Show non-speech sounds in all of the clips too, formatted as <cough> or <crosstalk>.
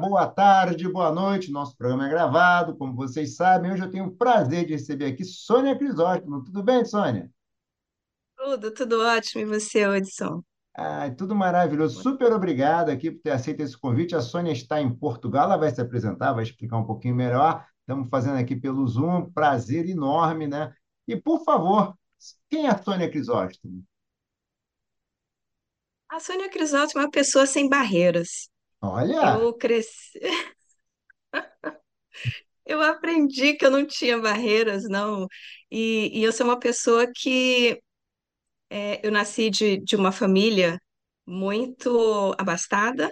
boa tarde, boa noite. Nosso programa é gravado, como vocês sabem. Hoje eu tenho o prazer de receber aqui Sônia Crisóstomo. Tudo bem, Sônia? Tudo, tudo ótimo. E você, Hudson? Ah, tudo maravilhoso. Super obrigado aqui por ter aceito esse convite. A Sônia está em Portugal, ela vai se apresentar, vai explicar um pouquinho melhor. Estamos fazendo aqui pelo Zoom, prazer enorme, né? E, por favor, quem é a Sônia Crisóstomo? A Sônia Crisóstomo é uma pessoa sem barreiras. Olha, Eu cresci, <laughs> eu aprendi que eu não tinha barreiras, não. E, e eu sou uma pessoa que é, eu nasci de, de uma família muito abastada,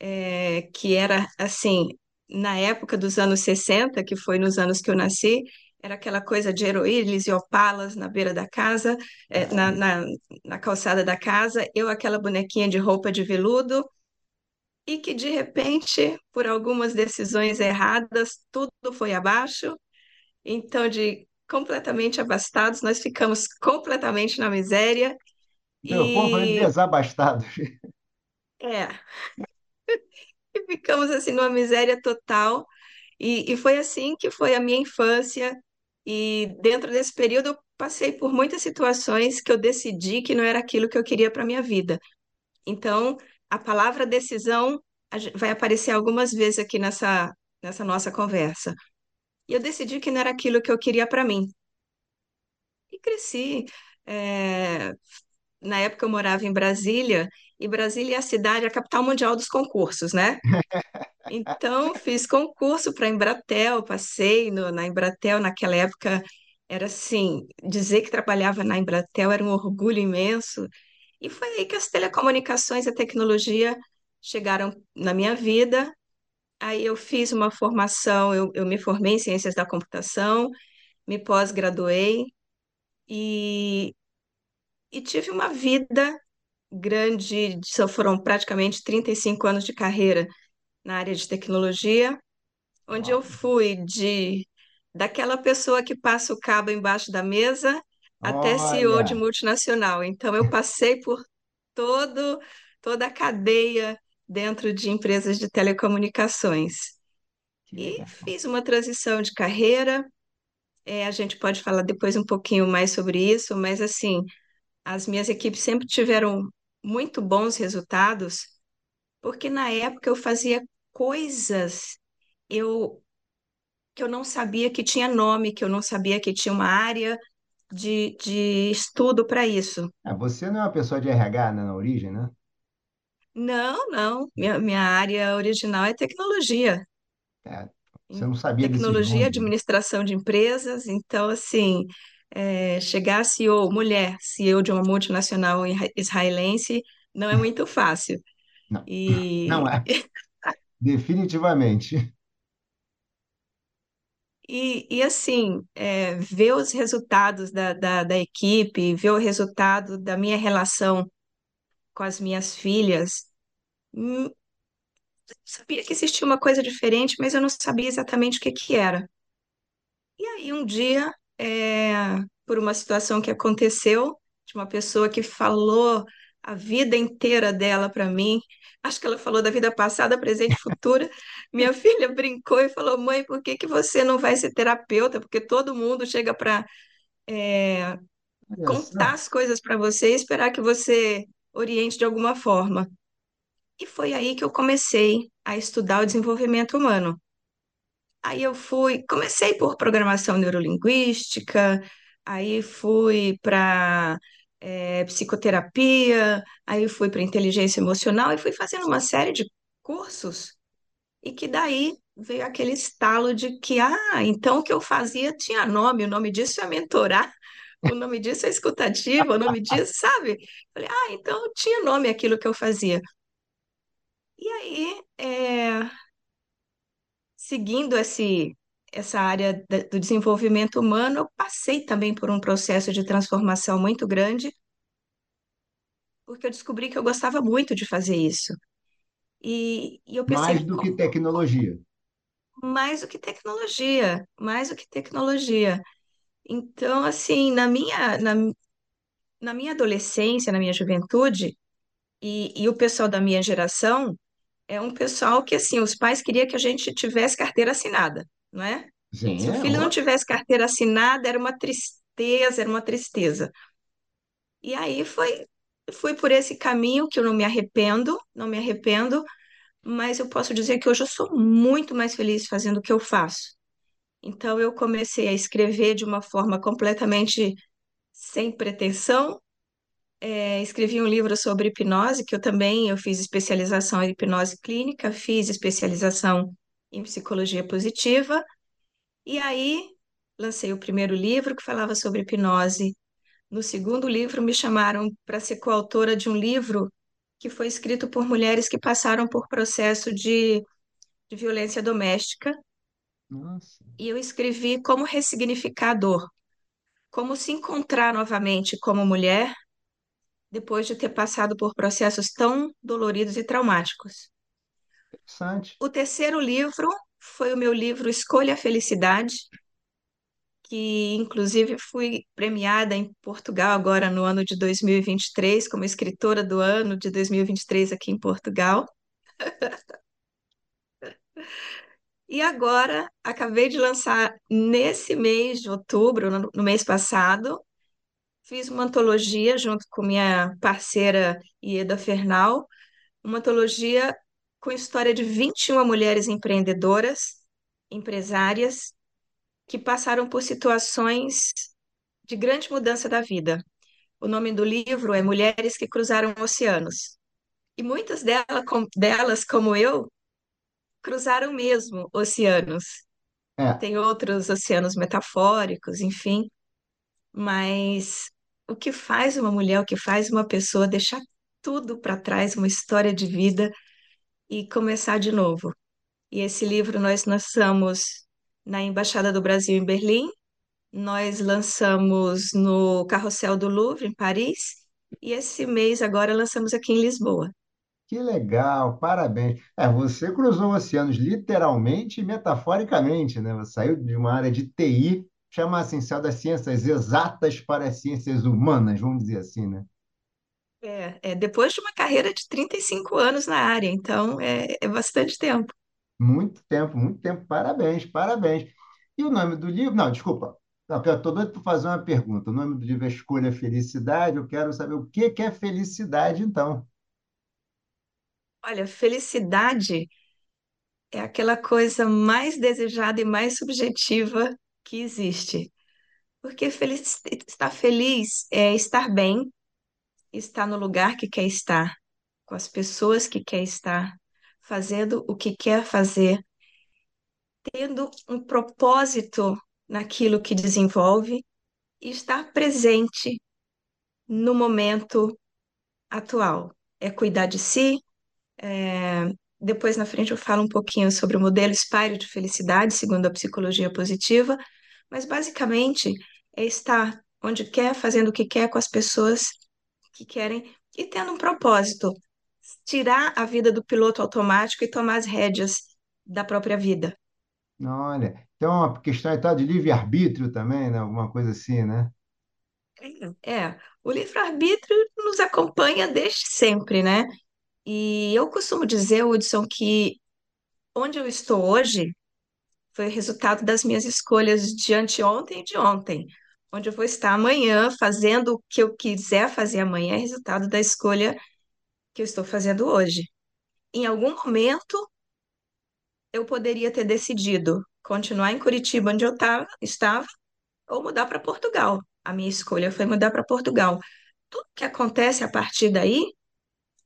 é, que era assim, na época dos anos 60, que foi nos anos que eu nasci, era aquela coisa de heroílis e opalas na beira da casa, é, na, na, na calçada da casa, eu aquela bonequinha de roupa de veludo. E que de repente, por algumas decisões erradas, tudo foi abaixo. Então, de completamente abastados, nós ficamos completamente na miséria meu povo é e desabastado. <laughs> é, e ficamos assim numa miséria total. E, e foi assim que foi a minha infância. E dentro desse período eu passei por muitas situações que eu decidi que não era aquilo que eu queria para minha vida. Então, a palavra decisão vai aparecer algumas vezes aqui nessa, nessa nossa conversa. E eu decidi que não era aquilo que eu queria para mim. E cresci. é, Na época eu morava em Brasília, e Brasília é a cidade, a capital mundial dos concursos, né? <laughs> Então, fiz concurso para a Embratel, passei no- na Embratel, naquela época era assim, dizer que trabalhava na Embratel era um orgulho imenso. E foi aí que as telecomunicações e a tecnologia chegaram na minha vida. Aí eu fiz uma formação, eu, eu me formei em ciências da computação, me pós-graduei e, e tive uma vida grande, só foram praticamente 35 anos de carreira na área de tecnologia, onde eu fui de daquela pessoa que passa o cabo embaixo da mesa até CEO de multinacional. Então eu passei por todo toda a cadeia dentro de empresas de telecomunicações. E fiz uma transição de carreira. É, a gente pode falar depois um pouquinho mais sobre isso, mas assim, as minhas equipes sempre tiveram muito bons resultados, porque na época eu fazia coisas eu, que eu não sabia que tinha nome, que eu não sabia que tinha uma área de, de estudo para isso. Ah, você não é uma pessoa de RH, né, na origem, né? Não, não, minha, minha área original é tecnologia. É, você não sabia desses tecnologia, né? administração de empresas. Então, assim, é, chegar CEO, mulher, CEO de uma multinacional isra- israelense, não é <laughs> muito fácil. Não, <laughs> não E, é, <laughs> definitivamente. E, e assim, é, ver os resultados da, da, da equipe, ver o resultado da minha relação com as minhas filhas, hum, sabia que existia uma coisa diferente, mas eu não sabia exatamente o que que era. E aí, um dia, é, por uma situação que aconteceu, de uma pessoa que falou a vida inteira dela para mim, acho que ela falou da vida passada, presente e futura. Minha <laughs> filha brincou e falou: Mãe, por que que você não vai ser terapeuta? Porque todo mundo chega para Olha contar só. as coisas para você e esperar que você oriente de alguma forma. E foi aí que eu comecei a estudar o desenvolvimento humano. Aí eu fui, comecei por programação neurolinguística, aí fui para psicoterapia, aí fui para inteligência emocional e fui fazendo uma série de cursos e que daí veio aquele estalo de que, ah, então o que eu fazia tinha nome, o nome disso é mentorar, <laughs> o nome disso é escutativa, o nome disso, sabe? Falei, ah, então tinha nome aquilo que eu fazia. E aí, é, seguindo esse, essa área do desenvolvimento humano, eu passei também por um processo de transformação muito grande, porque eu descobri que eu gostava muito de fazer isso. E, e eu Mais percebi do que tecnologia. mais do que tecnologia, mais do que tecnologia. Então, assim, na minha, na, na minha adolescência, na minha juventude, e, e o pessoal da minha geração, é um pessoal que, assim, os pais queriam que a gente tivesse carteira assinada, não é? Sim, Se o é, filho não tivesse carteira assinada, era uma tristeza, era uma tristeza. E aí foi, fui por esse caminho que eu não me arrependo, não me arrependo, mas eu posso dizer que hoje eu sou muito mais feliz fazendo o que eu faço. Então eu comecei a escrever de uma forma completamente sem pretensão. É, escrevi um livro sobre hipnose, que eu também eu fiz especialização em hipnose clínica, fiz especialização em psicologia positiva, e aí lancei o primeiro livro que falava sobre hipnose. No segundo livro, me chamaram para ser coautora de um livro que foi escrito por mulheres que passaram por processo de, de violência doméstica, nossa, e eu escrevi como ressignificar a dor, como se encontrar novamente como mulher depois de ter passado por processos tão doloridos e traumáticos. Interessante. O terceiro livro foi o meu livro Escolha a Felicidade, que inclusive fui premiada em Portugal agora no ano de 2023, como escritora do ano de 2023 aqui em Portugal. E agora acabei de lançar nesse mês de outubro, no, mês passado, fiz uma antologia junto com minha parceira Ieda Fernal, uma antologia com história de 21 mulheres empreendedoras, empresárias, que passaram por situações de grande mudança da vida. O nome do livro é Mulheres que Cruzaram Oceanos. E muitas delas, com- delas, como eu, cruzaram mesmo oceanos. É, Tem outros oceanos metafóricos, enfim, mas o que faz uma mulher, o que faz uma pessoa deixar tudo para trás, uma história de vida e começar de novo. E esse livro nós lançamos na Embaixada do Brasil em Berlim, nós lançamos no Carrossel do Louvre, em Paris, e esse mês agora lançamos aqui em Lisboa. que legal, parabéns. É, você cruzou oceanos literalmente e metaforicamente, né? Você saiu de uma área de TI, chama assim, das ciências exatas para as ciências humanas, vamos dizer assim, né? É, é depois de uma carreira de 35 anos na área, então é, é bastante tempo. Muito tempo, muito tempo. Parabéns, parabéns. E o nome do livro? Não, desculpa. Eu estou doido para fazer uma pergunta. O nome do livro é Escolha Felicidade. Eu quero saber o que que é felicidade, então. Olha, felicidade é aquela coisa mais desejada e mais subjetiva que existe. Porque feliz, estar feliz é estar bem, estar no lugar que quer estar, com as pessoas que quer estar, fazendo o que quer fazer, tendo um propósito naquilo que desenvolve e estar presente no momento atual. É cuidar de si. é, Depois, na frente, eu falo um pouquinho sobre o modelo Espírito de Felicidade, segundo a psicologia positiva, mas basicamente é estar onde quer, fazendo o que quer com as pessoas que querem e tendo um propósito, tirar a vida do piloto automático e tomar as rédeas da própria vida. Olha, então é uma questão então, de livre-arbítrio também, né? Alguma coisa assim, né? É, o livre-arbítrio nos acompanha desde sempre, né? E eu costumo dizer, Hudson, que onde eu estou hoje foi o resultado das minhas escolhas de anteontem e de ontem. Onde eu vou estar amanhã fazendo o que eu quiser fazer amanhã é resultado da escolha que eu estou fazendo hoje. Em algum momento, eu poderia ter decidido continuar em Curitiba, onde eu tava, estava, ou mudar para Portugal. A minha escolha foi mudar para Portugal. Tudo que acontece a partir daí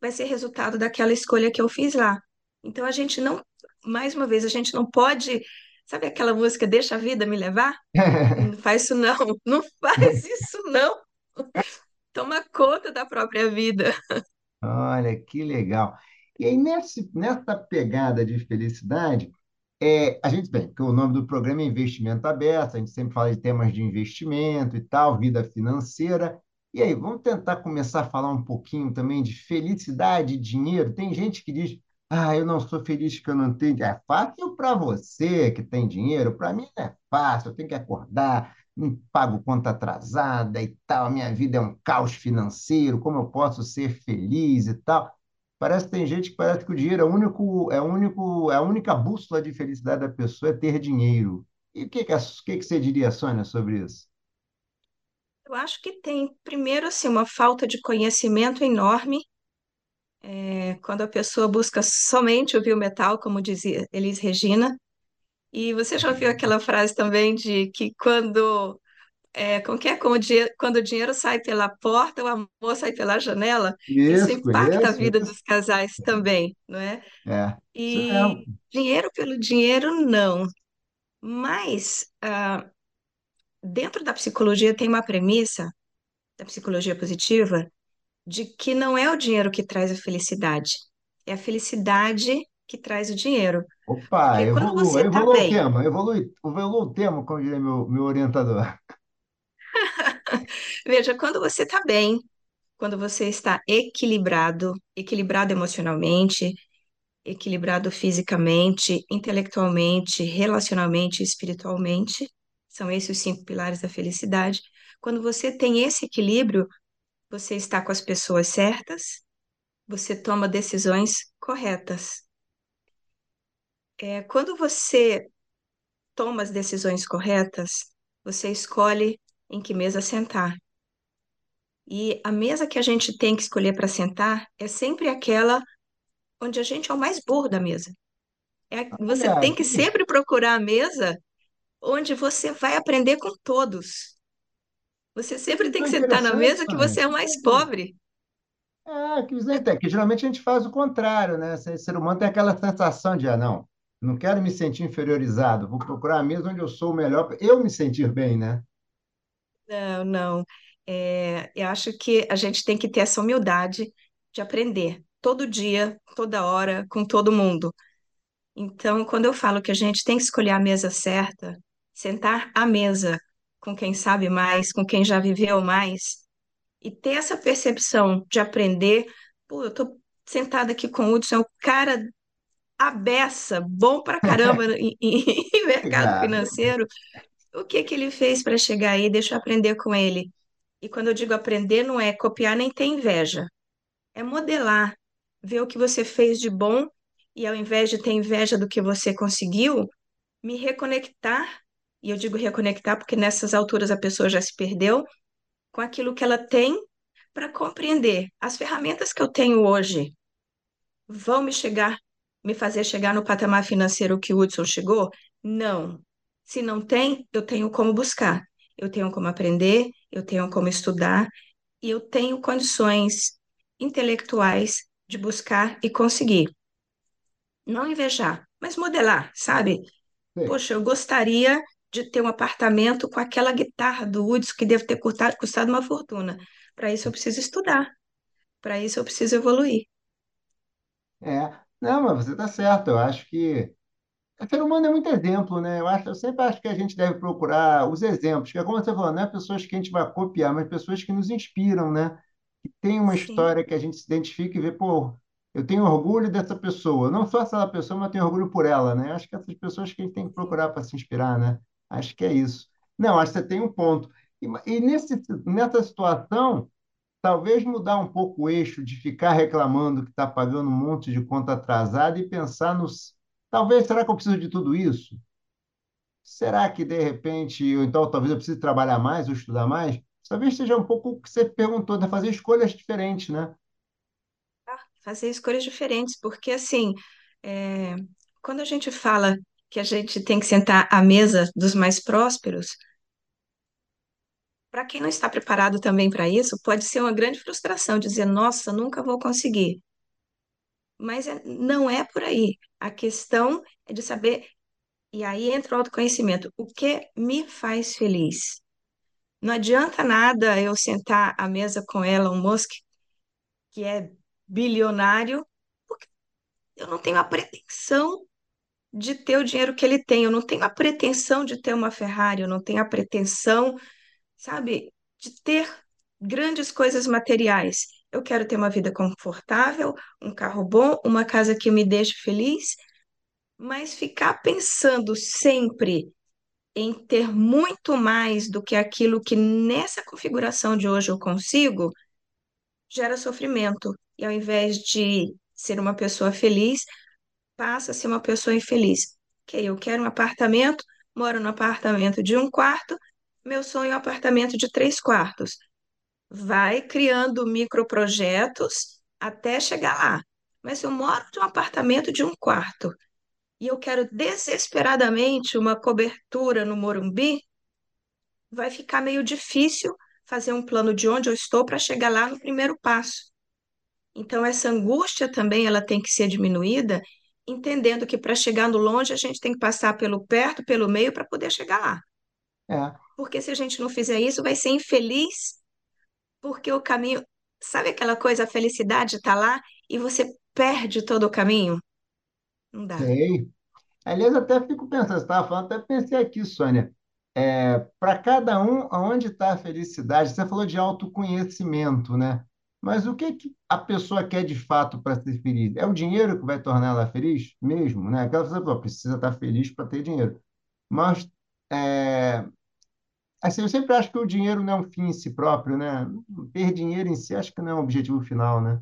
vai ser resultado daquela escolha que eu fiz lá. Então a gente não, mais uma vez, a gente não pode, sabe aquela música Deixa a vida me levar? <laughs> Não faz isso não, não faz isso não. Toma conta da própria vida. Olha, que legal. E aí, nesse, nessa pegada de felicidade, é, a gente, bem, que o nome do programa é Investimento Aberto, a gente sempre fala de temas de investimento e tal, vida financeira. E aí, vamos tentar começar a falar um pouquinho também de felicidade e dinheiro. Tem gente que diz, ah, eu não sou feliz porque eu não tenho. É fácil para você que tem dinheiro, para mim não é fácil, eu tenho que acordar, não pago conta atrasada e tal, minha vida é um caos financeiro, como eu posso ser feliz e tal? Parece que tem gente que parece que o dinheiro é o único, é o único, é a única bússola de felicidade da pessoa é ter dinheiro. E o que que, o que que você diria, Sônia, sobre isso? Eu acho que tem, primeiro, assim, uma falta de conhecimento enorme, é, quando a pessoa busca somente ouvir o metal, como dizia Elis Regina. E você já ouviu aquela frase também de que quando, é, como que é? Como quando o dinheiro sai pela porta, o amor sai pela janela? Isso Isso, impacta a conheço, vida isso. dos casais também, não é? É, isso E mesmo. dinheiro pelo dinheiro, não. Mas ah, dentro da psicologia tem uma premissa, da psicologia positiva, de que não é o dinheiro que traz a felicidade, é a felicidade que traz o dinheiro. Opa, Porque quando evolua, você está evolua o bem, tema, evolui, evolua o tema, como diria meu, meu orientador. <laughs> veja, quando você está bem, quando você está equilibrado, equilibrado emocionalmente, equilibrado fisicamente, intelectualmente, relacionalmente, espiritualmente, são esses os cinco pilares da felicidade. Quando você tem esse equilíbrio, você está com as pessoas certas, você toma decisões corretas. É, quando você toma as decisões corretas, você escolhe em que mesa sentar. E a mesa que a gente tem que escolher para sentar é sempre aquela onde a gente é o mais burro da mesa. É, você Olha, tem que, sempre procurar a mesa onde você vai aprender com todos. Você sempre tem que sentar na mesa que você é o mais interessante. pobre. É, que visão interessante. Que geralmente a gente faz o contrário, né? Esse ser humano tem aquela sensação de, ah, não, não quero me sentir inferiorizado, vou procurar a mesa onde eu sou o melhor, para eu me sentir bem, né? Não, não. É, eu acho que a gente tem que ter essa humildade de aprender todo dia, toda hora, com todo mundo. Então, quando eu falo que a gente tem que escolher a mesa certa, sentar à mesa com quem sabe mais, com quem já viveu mais, e ter essa percepção de aprender, pô, eu tô sentada aqui com o Hudson, é o cara a beça, bom pra caramba <laughs> em, em mercado financeiro. O que que ele fez para chegar aí? Deixa eu aprender com ele. E quando eu digo aprender, não é copiar nem ter inveja, é modelar, ver o que você fez de bom e ao invés de ter inveja do que você conseguiu, me reconectar. E eu digo reconectar porque nessas alturas a pessoa já se perdeu com aquilo que ela tem para compreender. As ferramentas que eu tenho hoje vão me chegar, me fazer chegar no patamar financeiro que o Hudson chegou? Não. Se não tem, eu tenho como buscar, eu tenho como aprender, eu tenho como estudar e eu tenho condições intelectuais de buscar e conseguir. Não invejar, mas modelar, sabe? Sei. Poxa, eu gostaria de ter um apartamento com aquela guitarra do Hudson que deve ter custado, custado uma fortuna. Para isso eu preciso estudar, para isso eu preciso evoluir. É, não, mas você está certo. Eu acho que o ser humano é muito exemplo, né? Eu acho, eu sempre acho que a gente deve procurar os exemplos, que é como você falou, não é pessoas que a gente vai copiar, mas pessoas que nos inspiram, né? Que tem uma Sim, história que a gente se identifica e vê, pô, eu tenho orgulho dessa pessoa. Não só essa pessoa, mas eu tenho orgulho por ela, né? Acho que essas pessoas que a gente tem que procurar para se inspirar, né? Acho que é isso. Não, acho que você tem um ponto. E, e nesse, nessa situação. Talvez mudar um pouco o eixo de ficar reclamando que está pagando um monte de conta atrasada e pensar nos. Talvez, será que eu preciso de tudo isso? Será que, de repente, ou então talvez eu precise trabalhar mais ou estudar mais? Talvez seja um pouco o que você perguntou, de fazer escolhas diferentes, né? fazer escolhas diferentes, porque assim, é, quando a gente fala que a gente tem que sentar à mesa dos mais prósperos, para quem não está preparado também para isso, pode ser uma grande frustração dizer, nossa, nunca vou conseguir. Mas é- não é por aí. A questão é de saber, e aí entra o autoconhecimento, o que me faz feliz? Não adianta nada eu sentar à mesa com Elon Musk, que é bilionário, porque eu não tenho a pretensão de ter o dinheiro que ele tem. Eu não tenho a pretensão de ter uma Ferrari, eu não tenho a pretensão, sabe, de ter grandes coisas materiais. Eu quero ter uma vida confortável, um carro bom, uma casa que me deixe feliz, mas ficar pensando sempre em ter muito mais do que aquilo que nessa configuração de hoje eu consigo, gera sofrimento. E ao invés de ser uma pessoa feliz, passa a ser uma pessoa infeliz. Ok, eu quero um apartamento, moro num apartamento de um quarto, meu sonho é um apartamento de três quartos. Vai criando microprojetos até chegar lá. Mas eu moro num apartamento de um quarto e eu quero desesperadamente uma cobertura no Morumbi, vai ficar meio difícil fazer um plano de onde eu estou para chegar lá no primeiro passo. Então, essa angústia também ela tem que ser diminuída, entendendo que para chegar no longe a gente tem que passar pelo perto, pelo meio para poder chegar lá. É, Porque se a gente não fizer isso, vai ser infeliz, porque o caminho, sabe aquela coisa, a felicidade está lá e você perde todo o caminho? Não dá. sei. Aliás, até fico pensando, você estava falando, até pensei aqui, Sônia. É, para cada um, aonde está a felicidade? Você falou de autoconhecimento, né? Mas o que que a pessoa quer de fato para ser feliz? É o dinheiro que vai tornar ela feliz mesmo, né? Aquela pessoa precisa estar feliz para ter dinheiro. Mas, é, assim, eu sempre acho que o dinheiro não é um fim em si próprio, né? Ter dinheiro em si, acho que não é um objetivo final, né?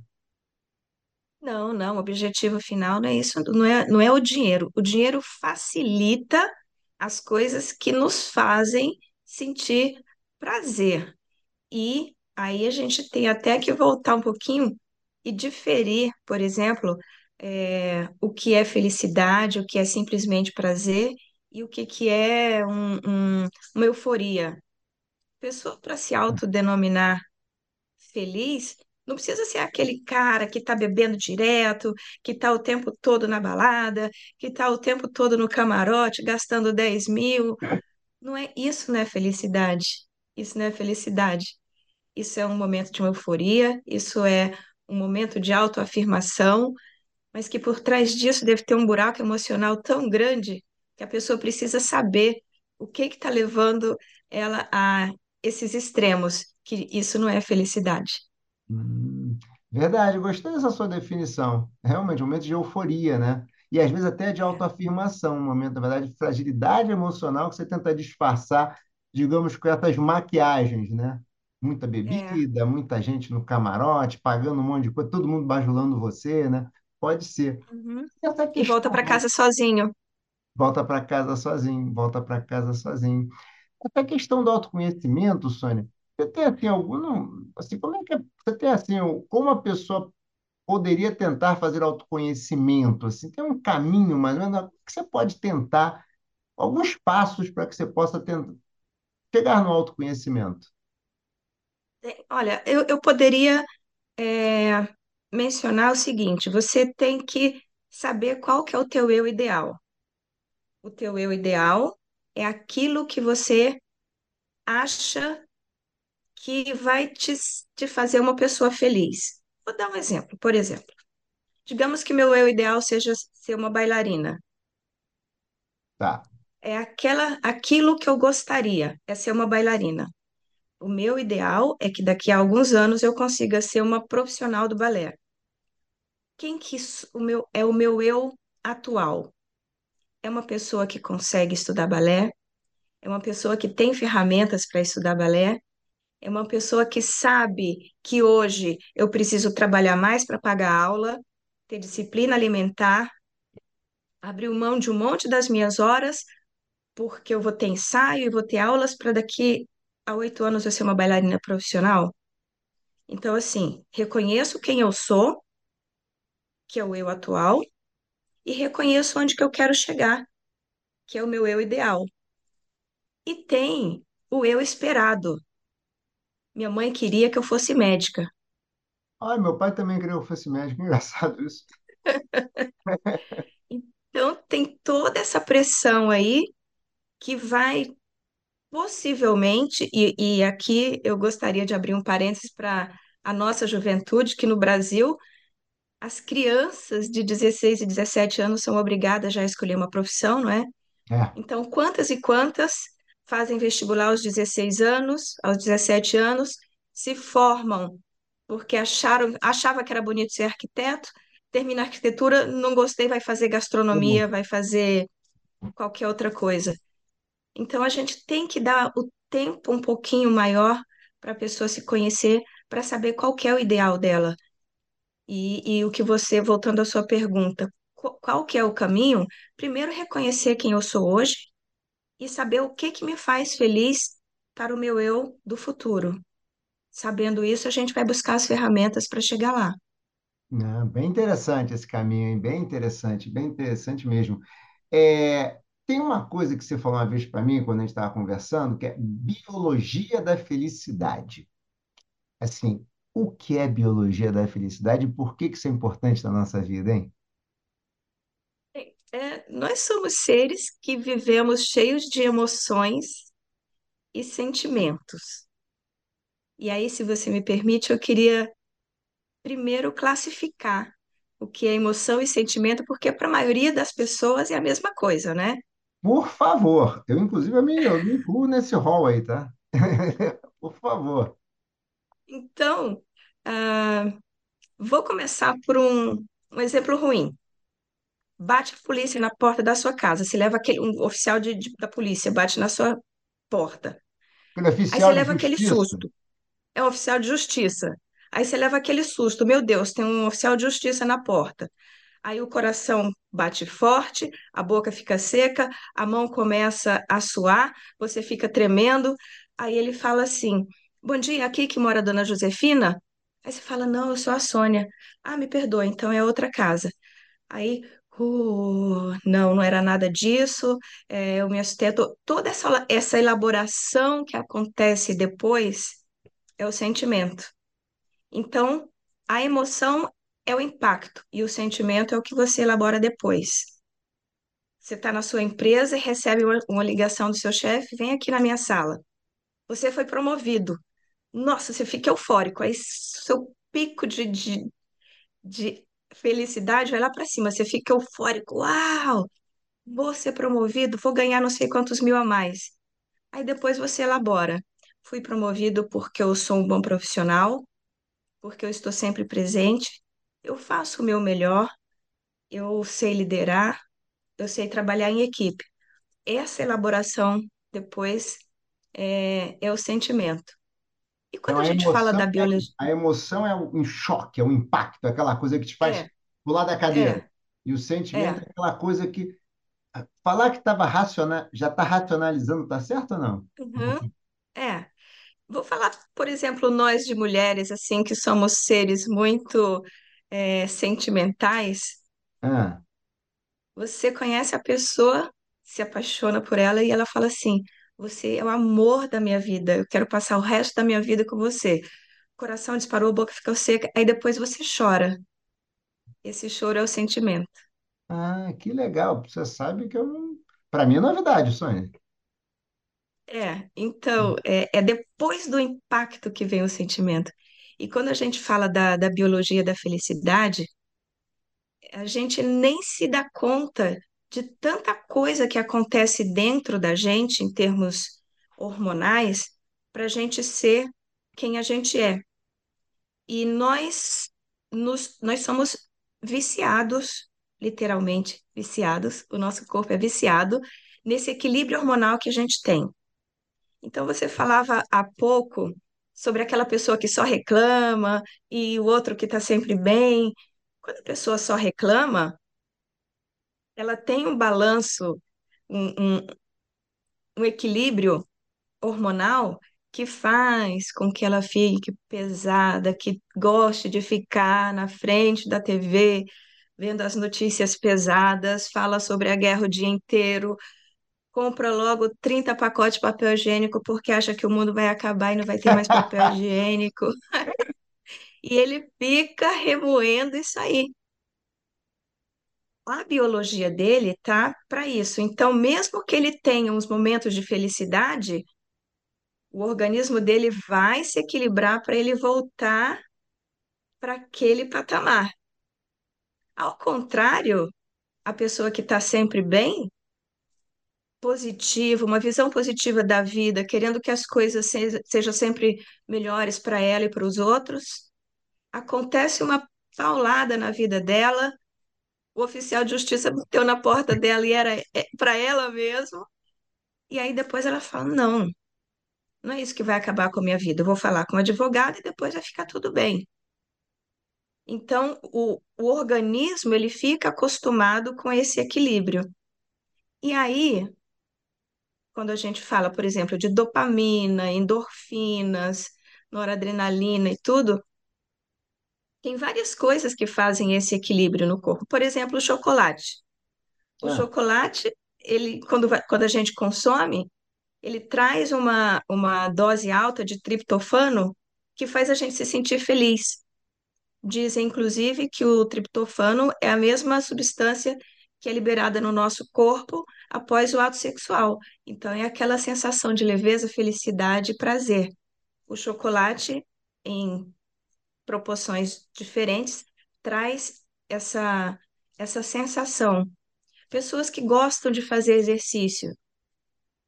Não, não, o objetivo final não é isso, não é, não é o dinheiro. O dinheiro facilita as coisas que nos fazem sentir prazer. E aí a gente tem até que voltar um pouquinho e diferir, por exemplo, é, o que é felicidade, o que é simplesmente prazer e o que, que é um- um- uma euforia. Pessoa para se autodenominar feliz, não precisa ser aquele cara que está bebendo direto, que está o tempo todo na balada, que está o tempo todo no camarote, gastando 10 mil. <laughs> Não é, isso não é felicidade. Isso não é felicidade. Isso é um momento de uma euforia, isso é um momento de autoafirmação, mas que por trás disso deve ter um buraco emocional tão grande que a pessoa precisa saber o que está levando ela a esses extremos, que isso não é felicidade. Hum, verdade, gostei dessa sua definição. Realmente, um momento de euforia, né? E às vezes até de autoafirmação, um momento, na verdade, de fragilidade emocional que você tenta disfarçar, digamos, com essas maquiagens, né? Muita É. bebida, muita gente no camarote, pagando um monte de coisa, todo mundo bajulando você, né? Pode ser. Uhum. Essa E volta questão, para casa sozinho. volta para casa sozinho, volta para casa sozinho. Essa questão do autoconhecimento, Sônia, você tem assim algum, não- assim, como é que é- você tem assim, como a pessoa poderia tentar fazer autoconhecimento? Assim, tem um caminho, mais ou menos, o que você pode tentar, alguns passos para que você possa tentar chegar no autoconhecimento. Olha, eu, eu poderia é, mencionar o seguinte: você tem que saber qual que é o teu eu ideal. O teu eu ideal é aquilo que você acha que vai te, te fazer uma pessoa feliz. Vou dar um exemplo. Por exemplo, digamos que meu eu ideal seja ser uma bailarina. Tá. É aquela, aquilo que eu gostaria, é ser uma bailarina. O meu ideal é que daqui a alguns anos eu consiga ser uma profissional do balé. Quem que o meu é o meu eu atual? É uma pessoa que consegue estudar balé, é uma pessoa que tem ferramentas para estudar balé, é uma pessoa que sabe que hoje eu preciso trabalhar mais para pagar aula, ter disciplina alimentar, abrir mão de um monte das minhas horas, porque eu vou ter ensaio e vou ter aulas para daqui a oito anos eu ser uma bailarina profissional. Então, assim, reconheço quem eu sou, que é o eu atual, e reconheço onde que eu quero chegar, que é o meu eu ideal. E tem o eu esperado. Minha mãe queria que eu fosse médica. Ai, meu pai também queria que eu fosse médico, <laughs> engraçado isso. <laughs> Então, tem toda essa pressão aí que vai possivelmente, e, e aqui eu gostaria de abrir um parênteses para a nossa juventude, que no Brasil as crianças de 16 e 17 anos são obrigadas já a escolher uma profissão, não é? É, Então, quantas e quantas fazem vestibular aos 16 anos, aos 17 anos, se formam porque acharam, achava que era bonito ser arquiteto, termina a arquitetura, não gostei, vai fazer gastronomia, vai fazer qualquer outra coisa. Então, a gente tem que dar o tempo um pouquinho maior para a pessoa se conhecer, para saber qual é o ideal dela. E, e o que você, voltando à sua pergunta, qual, que é o caminho? Primeiro, reconhecer quem eu sou hoje e saber o que que me faz feliz para o meu eu do futuro. Sabendo isso, a gente vai buscar as ferramentas para chegar lá. Né? Bem interessante esse caminho, hein? Bem interessante, bem interessante mesmo. É, tem uma coisa que você falou uma vez para mim, quando a gente estava conversando, que é biologia da felicidade. Assim, o que é biologia da felicidade e por que que isso é importante na nossa vida, hein? É, nós somos seres que vivemos cheios de emoções e sentimentos. E aí, se você me permite, eu queria primeiro classificar o que é emoção e sentimento, porque para a maioria das pessoas é a mesma coisa, né? Por favor, eu inclusive eu me, eu me incluo nesse rol aí, tá? <laughs> Por favor. Então, ah, vou começar por um, um exemplo ruim. Bate a polícia na porta da sua casa, você leva aquele, um oficial de, de- da polícia, bate na sua porta. Aquele Aí você leva aquele justiça. susto. É um oficial de justiça. Aí você leva aquele susto. Meu Deus, tem um oficial de justiça na porta. Aí o coração bate forte, a boca fica seca, a mão começa a suar, você fica tremendo. Aí ele fala assim: Bom dia, aqui que mora a dona Josefina? Aí você fala: Não, eu sou a Sônia. Ah, me perdoa, então é outra casa. Aí, uh, não, não era nada disso. É, eu me assustei. To- Toda essa, essa elaboração que acontece depois é o sentimento. Então, a emoção é o impacto e o sentimento é o que você elabora depois. Você está na sua empresa e recebe uma, uma ligação do seu chefe, vem aqui na minha sala. Você foi promovido. Nossa, você fica eufórico. Aí seu pico de, de, de felicidade vai lá para cima. Você fica eufórico. Uau! Vou ser promovido, vou ganhar não sei quantos mil a mais. Aí depois você elabora. Fui promovido porque eu sou um bom profissional, porque eu estou sempre presente, eu faço o meu melhor, eu sei liderar, eu sei trabalhar em equipe. Essa elaboração depois é, é o sentimento. E quando Então, a a gente fala da é, biologia, a emoção é um choque, é um impacto, é aquela coisa que te faz é, pular da cadeira. é, E o sentimento é, aquela coisa que falar que estava raciona, já está racionalizando, tá certo ou não? uhum, é. Vou falar, por exemplo, nós de mulheres, assim, que somos seres muito é, sentimentais. Ah, Você conhece a pessoa, se apaixona por ela e ela fala assim: Você é o amor da minha vida, eu quero passar o resto da minha vida com você. O coração disparou, a boca ficou seca, aí depois você chora. Esse choro é o sentimento. ah, que legal. Você sabe que eu não. Para mim é novidade, Sônia. É, então, é, é depois do impacto que vem o sentimento. E quando a gente fala da, da biologia da felicidade, a gente nem se dá conta de tanta coisa que acontece dentro da gente, em termos hormonais, para a gente ser quem a gente é. E nós, nos, nós somos viciados, literalmente viciados, o nosso corpo é viciado nesse equilíbrio hormonal que a gente tem. Então, você falava há pouco sobre aquela pessoa que só reclama e o outro que está sempre bem. Quando a pessoa só reclama, ela tem um balanço, um, um, um equilíbrio hormonal que faz com que ela fique pesada, que goste de ficar na frente da TV, vendo as notícias pesadas, fala sobre a guerra o dia inteiro, compra logo 30 pacotes de papel higiênico porque acha que o mundo vai acabar e não vai ter mais papel <laughs> higiênico. E ele fica remoendo isso aí. A biologia dele tá para isso. Então, mesmo que ele tenha uns momentos de felicidade, o organismo dele vai se equilibrar para ele voltar para aquele patamar. Ao contrário, a pessoa que está sempre bem, positiva, uma visão positiva da vida, querendo que as coisas se- sejam sempre melhores para ela e para os outros, acontece uma paulada na vida dela, o oficial de justiça bateu na porta dela e era para ela mesmo, e aí depois ela fala: Não, não é isso que vai acabar com a minha vida, eu vou falar com o advogado e depois vai ficar tudo bem. Então, o, o organismo ele fica acostumado com esse equilíbrio. E aí, quando a gente fala, por exemplo, de dopamina, endorfinas, noradrenalina e tudo, tem várias coisas que fazem esse equilíbrio no corpo. Por exemplo, o chocolate. O Ah, chocolate, ele, quando, quando a gente consome, ele traz uma, uma dose alta de triptofano que faz a gente se sentir feliz. Dizem, inclusive, que o triptofano é a mesma substância que é liberada no nosso corpo após o ato sexual. Então, é aquela sensação de leveza, felicidade e prazer. O chocolate, em proporções diferentes, traz essa, essa sensação. Pessoas que gostam de fazer exercício.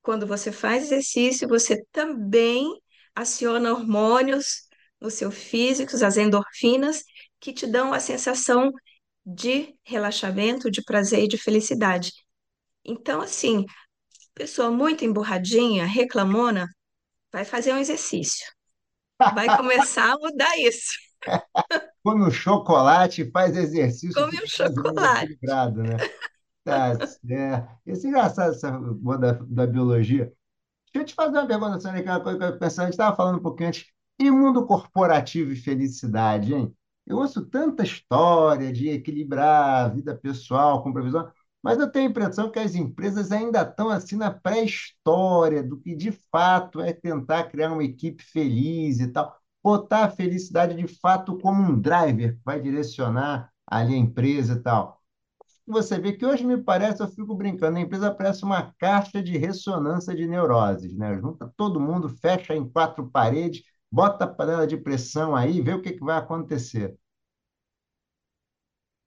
Quando você faz exercício, você também aciona hormônios no seu físico, as endorfinas, que te dão a sensação de relaxamento, de prazer e de felicidade. Então, assim, pessoa muito emburradinha, reclamona, vai fazer um exercício. Vai começar a mudar isso. <laughs> come o chocolate, faz exercício, Come um menos chocolate. equilibrado, né? Tá certo. Esse é engraçado essa boa da, da biologia. Deixa eu te fazer uma pergunta, Sônia, que é uma coisa que eu pensando, a gente estava falando um pouquinho antes. E mundo corporativo e felicidade, hein? Eu ouço tanta história de equilibrar a vida pessoal com previsão, mas eu tenho a impressão que as empresas ainda estão assim na pré-história do que de fato é tentar criar uma equipe feliz e tal. Botar a felicidade de fato como um driver que vai direcionar ali a empresa e tal você vê que hoje me parece, eu fico brincando, a empresa parece uma caixa de ressonância de neuroses, né? Junta todo mundo, fecha em quatro paredes, bota a panela de pressão aí, vê o que que vai acontecer.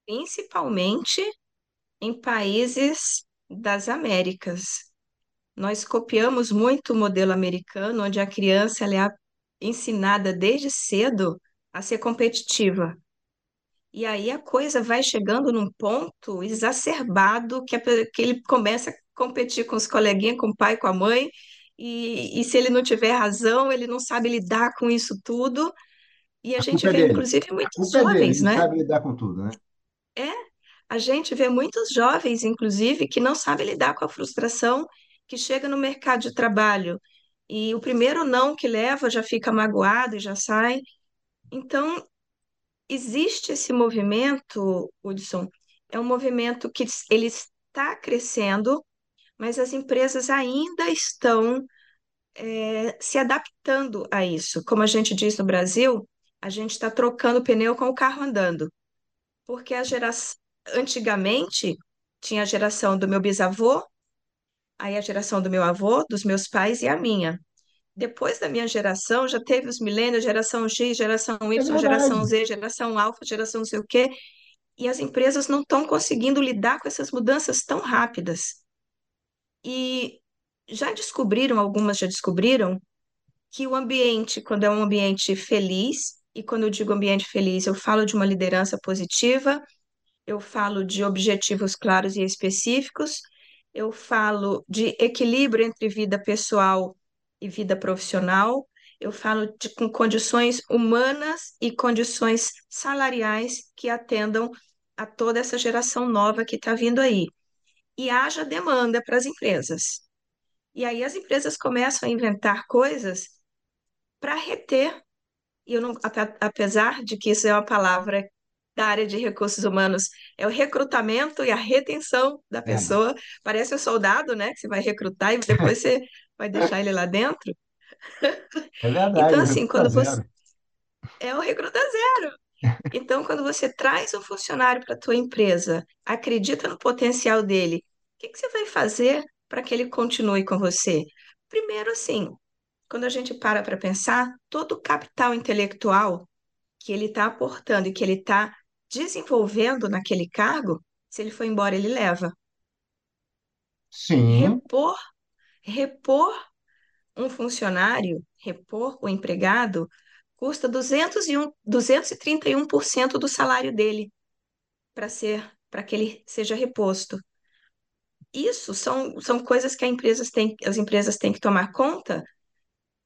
Principalmente em países das Américas. Nós copiamos muito o modelo americano, onde a criança é ensinada desde cedo a ser competitiva. E aí a coisa vai chegando num ponto exacerbado que, que ele começa a competir com os coleguinhas, com o pai, com a mãe, e, e se ele não tiver razão, ele não sabe lidar com isso tudo. E a A gente é vê, dele. inclusive, muitos é dele, jovens, ele né? sabe lidar com tudo, né? É, a gente vê muitos jovens, inclusive, que não sabem lidar com a frustração que chega no mercado de trabalho. E o primeiro não que leva já fica magoado e já sai. Então, existe esse movimento, Hudson, é um movimento que ele está crescendo, mas as empresas ainda estão eh, se adaptando a isso. Como a gente diz no Brasil, a gente está trocando pneu com o carro andando, porque a geração antigamente tinha a geração do meu bisavô, aí a geração do meu avô, dos meus pais e a minha. Depois da minha geração, já teve os milênios, geração X, geração É Y, geração verdade. Z, geração alfa, geração não sei o quê. E as empresas não estão conseguindo lidar com essas mudanças tão rápidas. E já descobriram, algumas já descobriram, que o ambiente, quando é um ambiente feliz, e quando eu digo ambiente feliz, eu falo de uma liderança positiva, eu falo de objetivos claros e específicos, eu falo de equilíbrio entre vida pessoal e vida profissional, eu falo de com condições humanas e condições salariais que atendam a toda essa geração nova que está vindo aí. E haja demanda para as empresas. E aí as empresas começam a inventar coisas para reter e eu não, ape- apesar de que isso é uma palavra da área de recursos humanos, é o recrutamento e a retenção da É, pessoa. Parece um soldado, né? Que você vai recrutar e depois você <laughs> vai deixar ele lá dentro. é verdade, Então, assim, quando você zero. é o recruta zero. Então, quando você traz um funcionário para a tua empresa, acredita no potencial dele, que que você vai fazer para que ele continue com você? Primeiro, assim, quando a gente para para pensar, todo o capital intelectual que ele está aportando e que ele está desenvolvendo naquele cargo, se ele for embora, ele leva. Sim, Repor, repor um funcionário, repor o empregado, custa 201, 231% do salário dele para ser, para que ele seja reposto. Isso são, são coisas que empresas têm, as empresas têm que tomar conta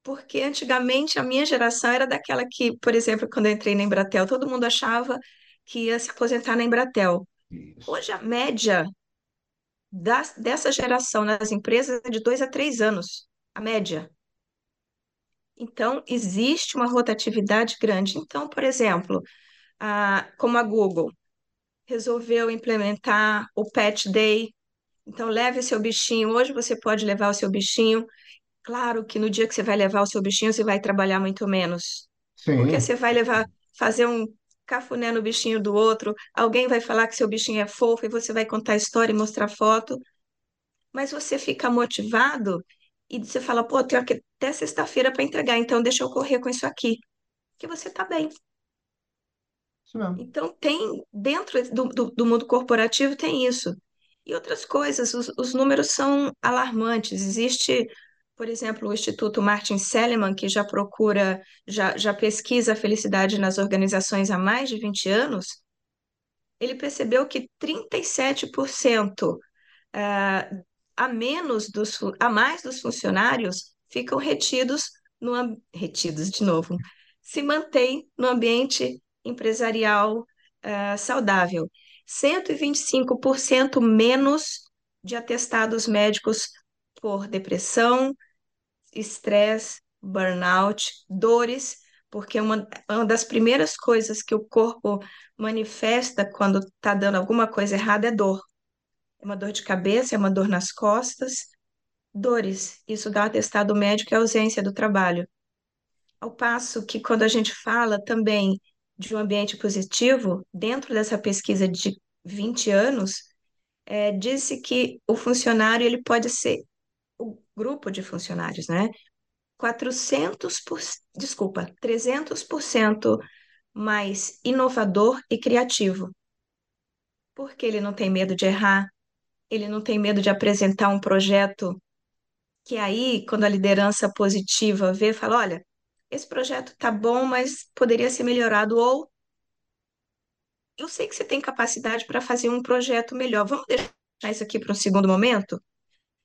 porque antigamente a minha geração era daquela que, por exemplo, quando eu entrei na Embratel, todo mundo achava que ia se aposentar na Embratel. Hoje a média das, dessa geração nas empresas é de dois a três anos, a média. Então, existe uma rotatividade grande. Então, por exemplo, a, como a Google resolveu implementar o Pet Day, então leve seu bichinho. Hoje você pode levar o seu bichinho. Claro que no dia que você vai levar o seu bichinho, você vai trabalhar muito menos, porque Sim, você vai levar, fazer um cafuné no bichinho do outro, alguém vai falar que seu bichinho é fofo e você vai contar a história e mostrar foto mas você fica motivado e você fala, pô, tenho até sexta-feira para entregar, então deixa eu correr com isso aqui, que você tá bem. Então tem, dentro do, do, do mundo corporativo tem isso. E outras coisas, os, os números são alarmantes. Existe, por exemplo, o Instituto Martin Seligman, que já procura, já, já pesquisa a felicidade nas organizações há mais de 20 anos, ele percebeu que 37% ah, a menos dos, a mais dos funcionários ficam retidos no, retidos de novo, se mantém no ambiente empresarial, ah, saudável. Cento e e vinte e cinco por cento menos de atestados médicos por depressão, estresse, burnout, dores, porque uma, uma das primeiras coisas que o corpo manifesta quando está dando alguma coisa errada é dor. É uma dor de cabeça, é uma dor nas costas, dores. Isso dá atestado médico e ausência do trabalho. Ao passo que quando a gente fala também de um ambiente positivo, dentro dessa pesquisa de 20 anos, é, disse que o funcionário ele pode ser o grupo de funcionários, né? 400 por, desculpa, 300% mais inovador e criativo, porque ele não tem medo de errar, ele não tem medo de apresentar um projeto que aí, quando a liderança positiva vê, fala, olha, esse projeto tá bom, mas poderia ser melhorado, ou eu sei que você tem capacidade para fazer um projeto melhor, vamos deixar isso aqui para um segundo momento?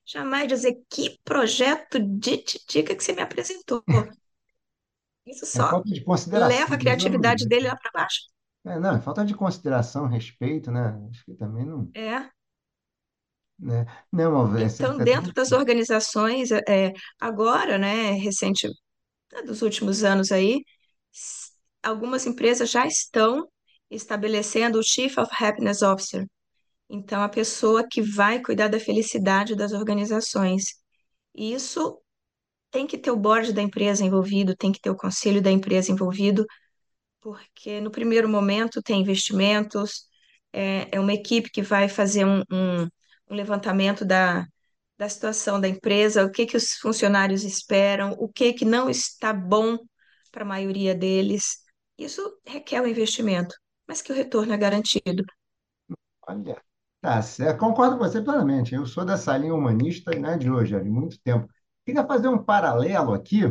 Jamais dizer que projeto de titica que você me apresentou. Isso É só consideração, leva a de criatividade dele lá para baixo. É, não, é falta de consideração, respeito, né? Acho que também não, É. né? Não, Então, dentro das organizações, é, agora, né, recente, né, dos últimos anos aí, algumas empresas já estão estabelecendo o Chief of Happiness Officer. Então, a pessoa que vai cuidar da felicidade das organizações. E isso tem que ter o board da empresa envolvido, tem que ter o conselho da empresa envolvido, porque no primeiro momento tem investimentos, é, é uma equipe que vai fazer um, um, um levantamento da, da situação da empresa, o que que os funcionários esperam, o que que não está bom para a maioria deles. Isso requer um investimento, mas que o retorno é garantido. Olha, tá certo. Concordo com você plenamente. Eu sou dessa linha humanista e não é de hoje, de muito tempo. Queria fazer um paralelo aqui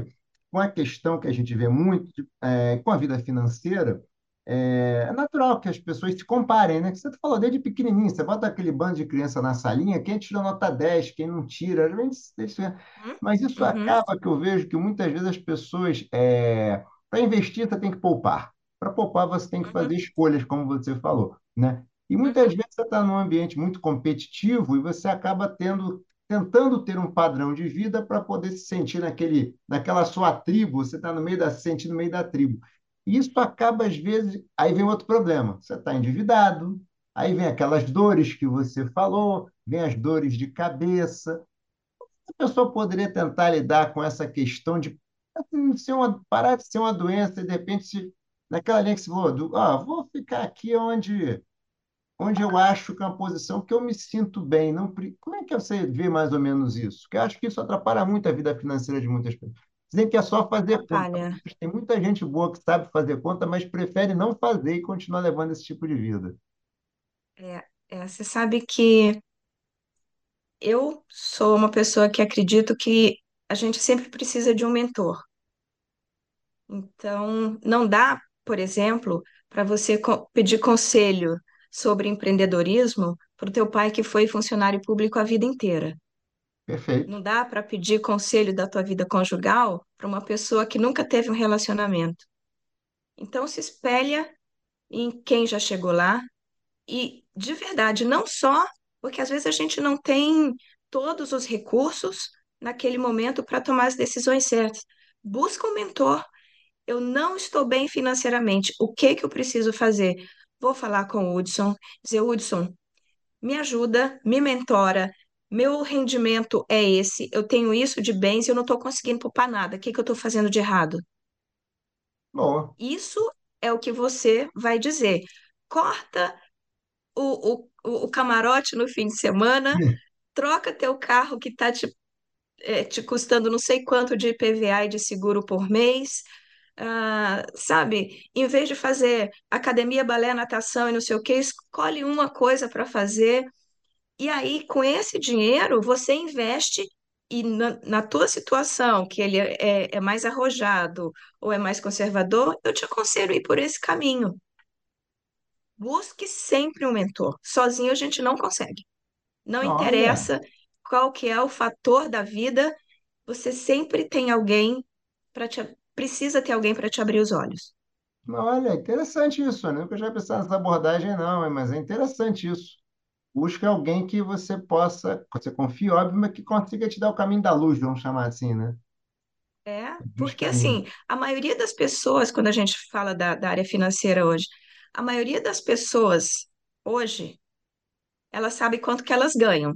com a questão que a gente vê muito é, com a vida financeira. É, é natural que as pessoas se comparem, né? Que você falou desde pequenininho, você bota aquele bando de criança na salinha, quem tira nota 10, quem não tira, às vezes, deixa- Uhum, mas isso uhum, acaba que eu vejo que muitas vezes as pessoas, é, para investir, você tem que poupar. Para poupar, você tem que uhum, fazer escolhas, como você falou, né? E muitas uhum, vezes você está num ambiente muito competitivo e você acaba tendo, tentando ter um padrão de vida para poder se sentir naquele, naquela sua tribo, você está no meio da, se sentir no meio da tribo. E isso acaba, às vezes, aí vem outro problema. Você está endividado, aí vem aquelas dores que você falou, vem as dores de cabeça. A pessoa poderia tentar lidar com essa questão de assim, ser uma, parar de ser uma doença e, de repente, se, naquela linha que você falou, do, ah, vou ficar aqui onde onde eu acho que é uma posição que eu me sinto bem. Não, como é que você vê mais ou menos isso? Porque eu acho que isso atrapalha muito a vida financeira de muitas pessoas. Dizem que é só fazer conta. atrapalha. mas Tem muita gente boa que sabe fazer conta, mas prefere não fazer e continuar levando esse tipo de vida. É, é, você sabe que eu sou uma pessoa que acredito que a gente sempre precisa de um mentor. Então, não dá, por exemplo, para você pedir conselho sobre empreendedorismo para o teu pai que foi funcionário público a vida inteira. Perfeito. Não dá para pedir conselho da tua vida conjugal para uma pessoa que nunca teve um relacionamento. Então, se espelha em quem já chegou lá e, de verdade, não só porque às vezes a gente não tem todos os recursos naquele momento para tomar as decisões certas. Busca um mentor. Eu não estou bem financeiramente. O que que eu preciso fazer? Vou falar com o Hudson, dizer, Hudson, me ajuda, me mentora. Meu rendimento é esse, eu tenho isso de bens e eu não estou conseguindo poupar nada. O que que eu estou fazendo de errado? Boa. Isso é o que você vai dizer. Corta o, o, o camarote no fim de semana, <laughs> troca teu carro que está te, é, te custando não sei quanto de IPVA e de seguro por mês. Ah, sabe, em vez de fazer academia, balé, natação e não sei o que, escolhe uma coisa para fazer E aí, com esse dinheiro, você investe e na, na tua situação, que ele é, é mais arrojado ou é mais conservador, eu te aconselho a ir por esse caminho. Busque sempre um mentor. Sozinho a gente não consegue. Não Olha, interessa qual que é o fator da vida, você sempre tem alguém para te, precisa ter alguém para te abrir os olhos. olha, interessante isso. Eu nunca já pensei nessa abordagem, não, mas é interessante isso. Busca alguém que você possa, você confie, óbvio, mas que consiga te dar o caminho da luz, vamos chamar assim, né? É, Dos porque assim, a maioria das pessoas, quando a gente fala da, da área financeira hoje, a maioria das pessoas hoje, elas sabem quanto que elas ganham,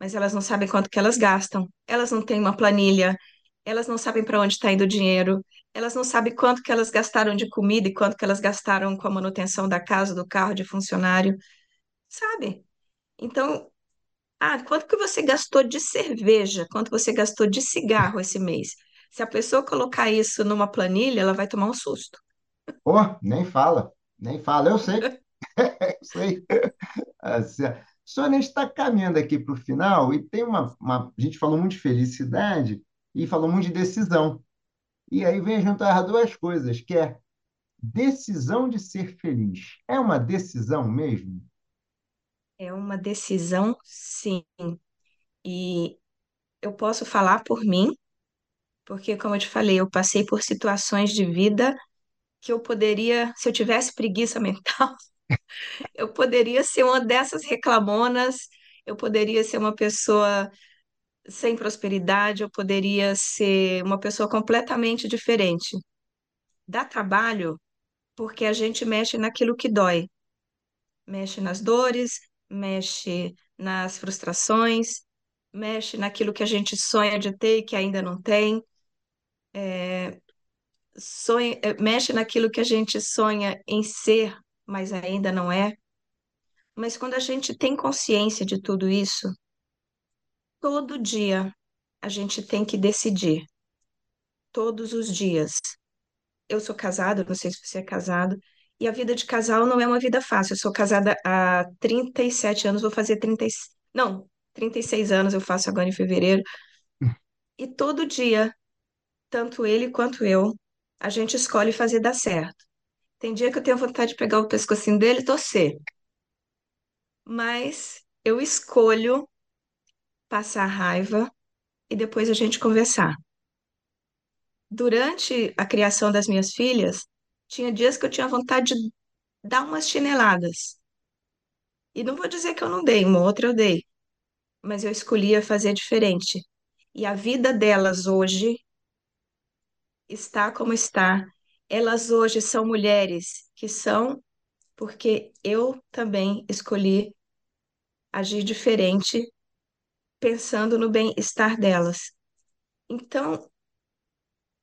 mas elas não sabem quanto que elas gastam. Elas não têm uma planilha, elas não sabem para onde está indo o dinheiro, elas não sabem quanto que elas gastaram de comida e quanto que elas gastaram com a manutenção da casa, do carro, de funcionário, sabe? Então, ah, quanto que você gastou de cerveja? Quanto você gastou de cigarro esse mês? Se a pessoa colocar isso numa planilha, ela vai tomar um susto. Pô, nem fala, nem fala. Eu sei, <laughs> <laughs> eu sei. Sônia, a gente está caminhando aqui para o final e tem uma, uma. A gente falou muito de felicidade e falou muito de decisão. E aí vem juntar duas coisas, que é decisão de ser feliz. É uma decisão mesmo? É uma decisão, sim. E eu posso falar por mim, porque, como eu te falei, eu passei por situações de vida que eu poderia, se eu tivesse preguiça <laughs> mental, eu poderia ser uma dessas reclamonas, eu poderia ser uma pessoa sem prosperidade, eu poderia ser uma pessoa completamente diferente. Dá trabalho porque a gente mexe naquilo que dói, mexe nas dores, mexe nas frustrações, mexe naquilo que a gente sonha de ter e que ainda não tem, sonha, eh, mexe naquilo que a gente sonha em ser, mas ainda não é. Mas quando a gente tem consciência de tudo isso, todo dia a gente tem que decidir, todos os dias. Eu sou casada, não sei se você é casado, e a vida de casal não é uma vida fácil. Eu sou casada há 37 anos, vou fazer 30, e- não, 36 anos eu faço agora em fevereiro. E todo dia, tanto ele quanto eu, a gente escolhe fazer dar certo. Tem dia que eu tenho vontade de pegar o pescocinho dele e torcer, mas eu escolho passar raiva e depois a gente conversar. Durante a criação das minhas filhas, tinha dias que eu tinha vontade de dar umas chineladas. E não vou dizer que eu não dei, uma outra eu dei, mas eu escolhia fazer diferente. E a vida delas hoje está como está. Elas hoje são mulheres que são porque eu também escolhi agir diferente, pensando no bem-estar delas. Então,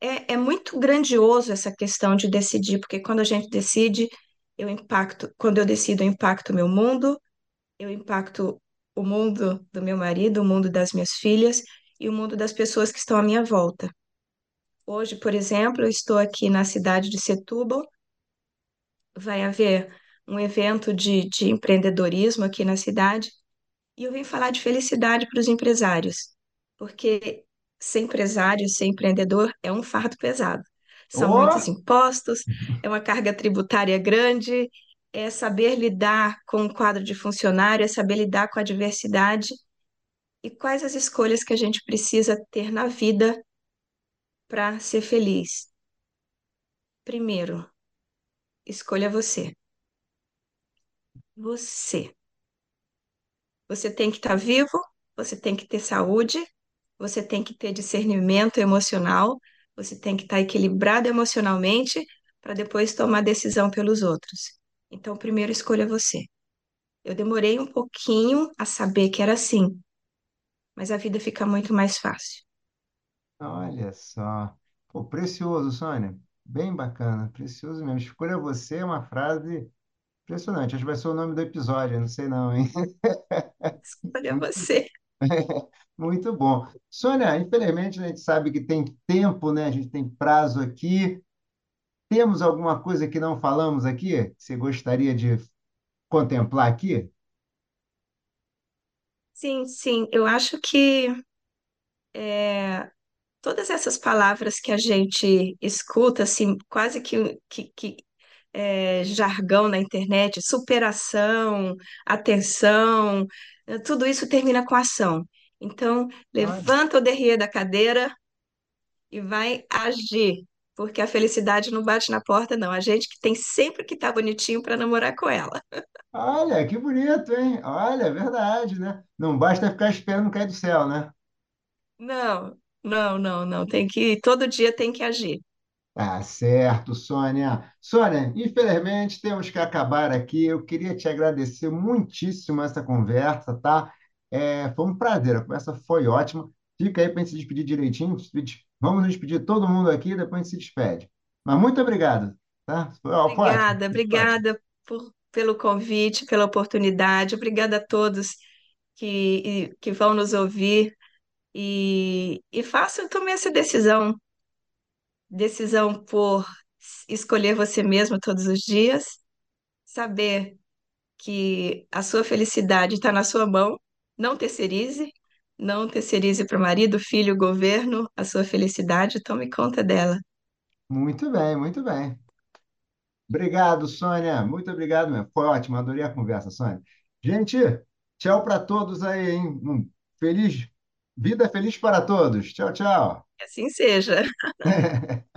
é, é muito grandioso essa questão de decidir, porque quando a gente decide, eu impacto, quando eu decido, eu impacto o meu mundo, eu impacto o mundo do meu marido, o mundo das minhas filhas e o mundo das pessoas que estão à minha volta. Hoje, por exemplo, eu estou aqui na cidade de Setúbal, vai haver um evento de, de empreendedorismo aqui na cidade, e eu vim falar de felicidade para os empresários, porque ser empresário, ser empreendedor é um fardo pesado. São muitos Ô, impostos, <laughs> é uma carga tributária grande, é saber lidar com um quadro de funcionário, é saber lidar com a diversidade. e quais as escolhas que a gente precisa ter na vida para ser feliz. Primeiro, escolha você. Você. Você tem que estar vivo, você tem que ter saúde, você tem que ter discernimento emocional, você tem que estar equilibrado emocionalmente para depois tomar decisão pelos outros. Então, primeiro escolha você. Eu demorei um pouquinho a saber que era assim, mas a vida fica muito mais fácil. Olha só. Pô, precioso, Sônia. Bem bacana, precioso mesmo. Escolha você é uma frase impressionante. Acho que vai ser o nome do episódio, não sei não, hein? Escolha você. <laughs> Muito bom. Sônia, infelizmente a gente sabe que tem tempo, né? A gente tem prazo aqui. Temos alguma coisa que não falamos aqui? Que você gostaria de contemplar aqui? Sim, sim, eu acho que é, todas essas palavras que a gente escuta, assim, quase que, que, que é, jargão na internet, superação, atenção, tudo isso termina com ação. Então, levanta o derrière da cadeira e vai agir, porque a felicidade não bate na porta, não. A gente que tem sempre que estar bonitinho para namorar com ela. Olha, que bonito, hein? Olha, é verdade, né? Não basta ficar esperando cair do céu, né? Não, não, não, não. Tem que, todo dia tem que agir. Tá certo, Sônia. Sônia, infelizmente temos que acabar aqui. Eu queria te agradecer muitíssimo essa conversa, tá? É, foi um prazer, a conversa foi ótima. Fica aí para a gente se despedir direitinho. Vamos nos despedir todo mundo aqui, depois a gente se despede. Mas muito obrigado, tá? Foi, ó, Obrigada, obrigada por, pelo convite, pela oportunidade. Obrigada a todos que, que vão nos ouvir e, e façam, tomem essa decisão. Decisão por escolher você mesmo todos os dias, saber que a sua felicidade está na sua mão, não terceirize, não terceirize para o marido, filho, governo, a sua felicidade, tome conta dela. Muito bem, muito bem. Obrigado, Sônia. Muito obrigado mesmo. Foi ótimo, adorei a conversa, Sônia. Gente, tchau para todos aí, hein? Um feliz, vida feliz para todos. Tchau, tchau. Assim seja. <laughs>